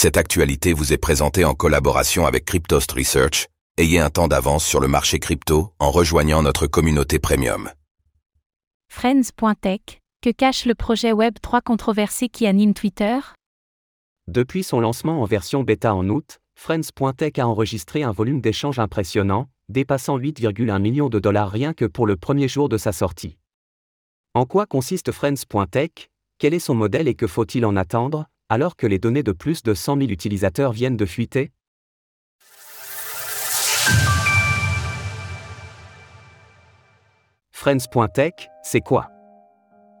Cette actualité vous est présentée en collaboration avec Cryptost Research. Ayez un temps d'avance sur le marché crypto en rejoignant notre communauté premium. Friends.tech, que cache le projet Web3 controversé qui anime Twitter? Depuis son lancement en version bêta en août, Friends.tech a enregistré un volume d'échanges impressionnant, dépassant 8,1 millions de dollars rien que pour le premier jour de sa sortie. En quoi consiste Friends.tech Quel est son modèle et que faut-il en attendre? Alors que les données de plus de 100 000 utilisateurs viennent de fuiter? Friends.tech, c'est quoi?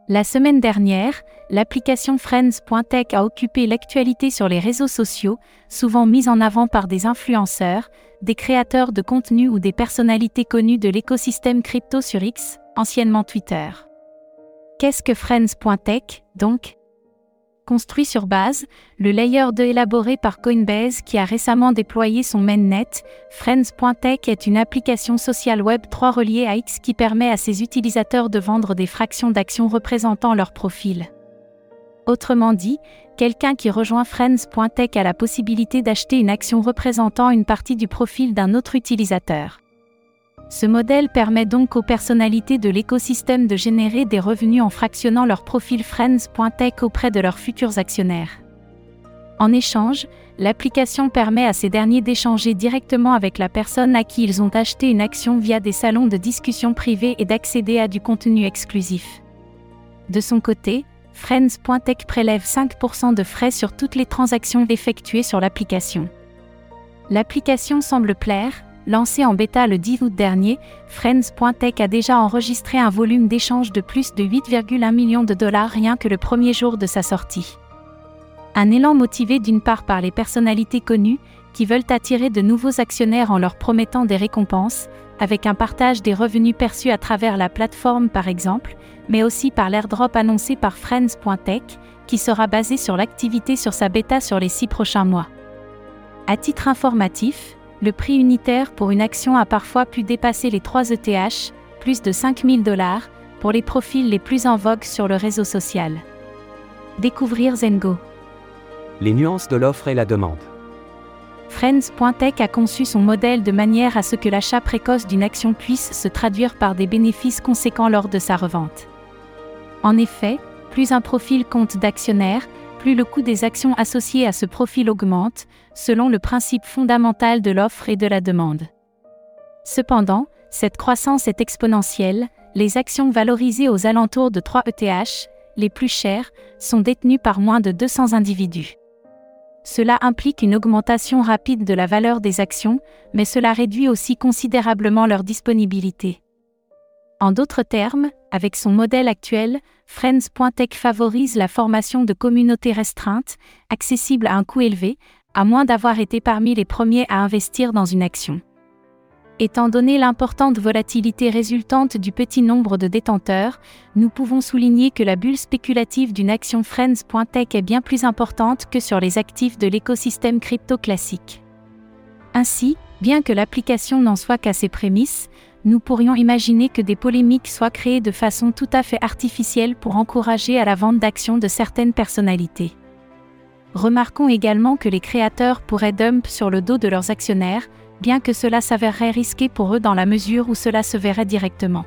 La semaine dernière, l'application Friends.tech a occupé l'actualité sur les réseaux sociaux, souvent mise en avant par des influenceurs, des créateurs de contenu ou des personnalités connues de l'écosystème crypto sur X, anciennement Twitter. Qu'est-ce que Friends.tech, donc? Construit sur base, le layer 2 élaboré par Coinbase qui a récemment déployé son mainnet, Friends.tech est une application sociale web 3 reliée à X qui permet à ses utilisateurs de vendre des fractions d'actions représentant leur profil. Autrement dit, quelqu'un qui rejoint Friends.tech a la possibilité d'acheter une action représentant une partie du profil d'un autre utilisateur. Ce modèle permet donc aux personnalités de l'écosystème de générer des revenus en fractionnant leur profil Friends.tech auprès de leurs futurs actionnaires. En échange, l'application permet à ces derniers d'échanger directement avec la personne à qui ils ont acheté une action via des salons de discussion privés et d'accéder à du contenu exclusif. De son côté, Friends.tech prélève 5% de frais sur toutes les transactions effectuées sur l'application. L'application semble plaire, Lancé en bêta le 10 août dernier, Friends.tech a déjà enregistré un volume d'échange de plus de 8,1 millions de dollars rien que le premier jour de sa sortie. Un élan motivé d'une part par les personnalités connues, qui veulent attirer de nouveaux actionnaires en leur promettant des récompenses, avec un partage des revenus perçus à travers la plateforme par exemple, mais aussi par l'airdrop annoncé par Friends.tech, qui sera basé sur l'activité sur sa bêta sur les six prochains mois. À titre informatif, le prix unitaire pour une action a parfois pu dépasser les 3 ETH, plus de 5000 dollars, pour les profils les plus en vogue sur le réseau social. Découvrir Zengo. Les nuances de l'offre et la demande. Friends.tech a conçu son modèle de manière à ce que l'achat précoce d'une action puisse se traduire par des bénéfices conséquents lors de sa revente. En effet, plus un profil compte d'actionnaires, plus le coût des actions associées à ce profil augmente, selon le principe fondamental de l'offre et de la demande. Cependant, cette croissance est exponentielle, les actions valorisées aux alentours de 3 ETH, les plus chères, sont détenues par moins de 200 individus. Cela implique une augmentation rapide de la valeur des actions, mais cela réduit aussi considérablement leur disponibilité. En d'autres termes, avec son modèle actuel, Friends.tech favorise la formation de communautés restreintes, accessibles à un coût élevé, à moins d'avoir été parmi les premiers à investir dans une action. Étant donné l'importante volatilité résultante du petit nombre de détenteurs, nous pouvons souligner que la bulle spéculative d'une action Friends.tech est bien plus importante que sur les actifs de l'écosystème crypto classique. Ainsi, bien que l'application n'en soit qu'à ses prémices, nous pourrions imaginer que des polémiques soient créées de façon tout à fait artificielle pour encourager à la vente d'actions de certaines personnalités. Remarquons également que les créateurs pourraient dump sur le dos de leurs actionnaires, bien que cela s'avérerait risqué pour eux dans la mesure où cela se verrait directement.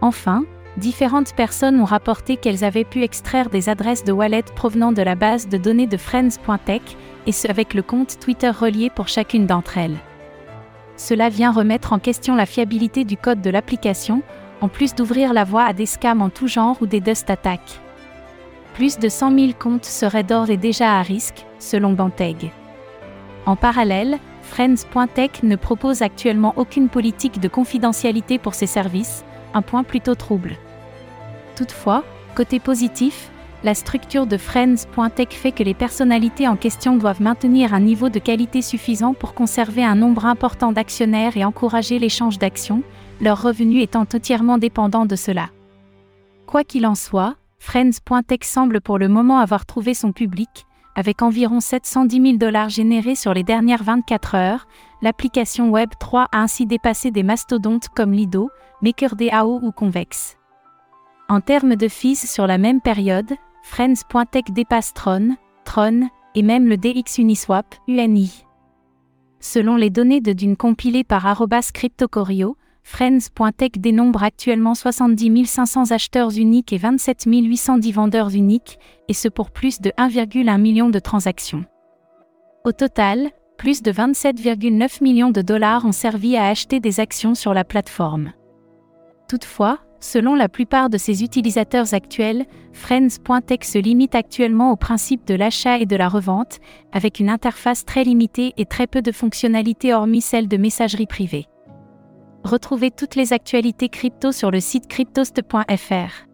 Enfin, différentes personnes ont rapporté qu'elles avaient pu extraire des adresses de wallet provenant de la base de données de Friends.tech, et ce avec le compte Twitter relié pour chacune d'entre elles. Cela vient remettre en question la fiabilité du code de l'application, en plus d'ouvrir la voie à des scams en tout genre ou des dust attacks. Plus de 100 000 comptes seraient d'ores et déjà à risque, selon Banteg. En parallèle, Friends.tech ne propose actuellement aucune politique de confidentialité pour ses services, un point plutôt trouble. Toutefois, côté positif, la structure de Friends.tech fait que les personnalités en question doivent maintenir un niveau de qualité suffisant pour conserver un nombre important d'actionnaires et encourager l'échange d'actions, leurs revenus étant entièrement dépendants de cela. Quoi qu'il en soit, Friends.tech semble pour le moment avoir trouvé son public, avec environ 710 000 dollars générés sur les dernières 24 heures, l'application Web 3 a ainsi dépassé des mastodontes comme Lido, MakerDAO ou Convex. En termes de fees sur la même période, Friends.tech dépasse Tron, Tron et même le DX Uniswap, UNI. Selon les données de Dune compilées par arrobas CryptoCorio, Friends.tech dénombre actuellement 70 500 acheteurs uniques et 27 810 vendeurs uniques, et ce pour plus de 1,1 million de transactions. Au total, plus de 27,9 millions de dollars ont servi à acheter des actions sur la plateforme. Toutefois, selon la plupart de ses utilisateurs actuels, Friends.tech se limite actuellement au principe de l'achat et de la revente, avec une interface très limitée et très peu de fonctionnalités hormis celle de messagerie privée. Retrouvez toutes les actualités crypto sur le site cryptost.fr.